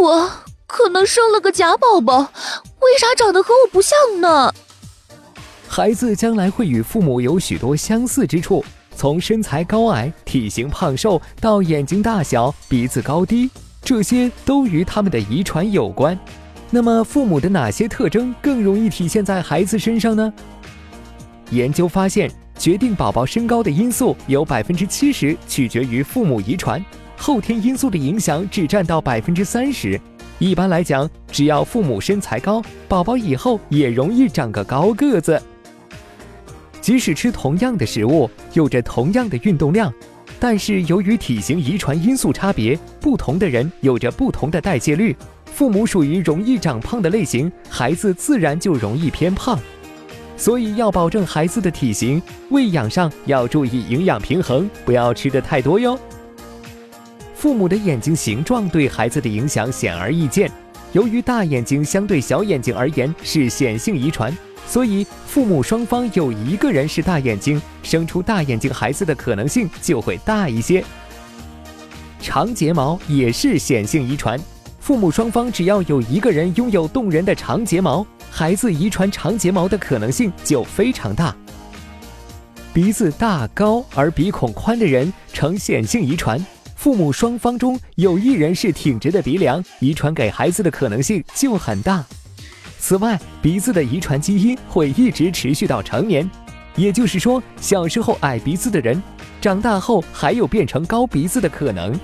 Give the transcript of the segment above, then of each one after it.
我可能生了个假宝宝，为啥长得和我不像呢？孩子将来会与父母有许多相似之处，从身材高矮、体型胖瘦到眼睛大小、鼻子高低，这些都与他们的遗传有关。那么，父母的哪些特征更容易体现在孩子身上呢？研究发现，决定宝宝身高的因素有百分之七十取决于父母遗传。后天因素的影响只占到百分之三十。一般来讲，只要父母身材高，宝宝以后也容易长个高个子。即使吃同样的食物，有着同样的运动量，但是由于体型遗传因素差别，不同的人有着不同的代谢率。父母属于容易长胖的类型，孩子自然就容易偏胖。所以要保证孩子的体型，喂养上要注意营养平衡，不要吃的太多哟。父母的眼睛形状对孩子的影响显而易见。由于大眼睛相对小眼睛而言是显性遗传，所以父母双方有一个人是大眼睛，生出大眼睛孩子的可能性就会大一些。长睫毛也是显性遗传，父母双方只要有一个人拥有动人的长睫毛，孩子遗传长睫毛的可能性就非常大。鼻子大高而鼻孔宽的人呈显性遗传。父母双方中有一人是挺直的鼻梁，遗传给孩子的可能性就很大。此外，鼻子的遗传基因会一直持续到成年，也就是说，小时候矮鼻子的人，长大后还有变成高鼻子的可能。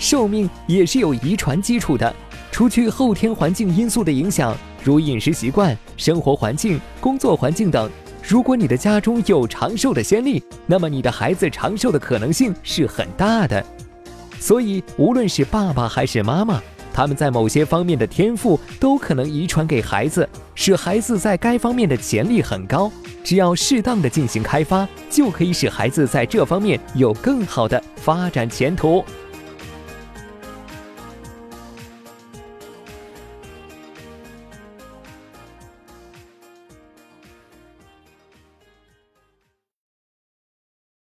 寿命也是有遗传基础的，除去后天环境因素的影响，如饮食习惯、生活环境、工作环境等。如果你的家中有长寿的先例，那么你的孩子长寿的可能性是很大的。所以，无论是爸爸还是妈妈，他们在某些方面的天赋都可能遗传给孩子，使孩子在该方面的潜力很高。只要适当的进行开发，就可以使孩子在这方面有更好的发展前途。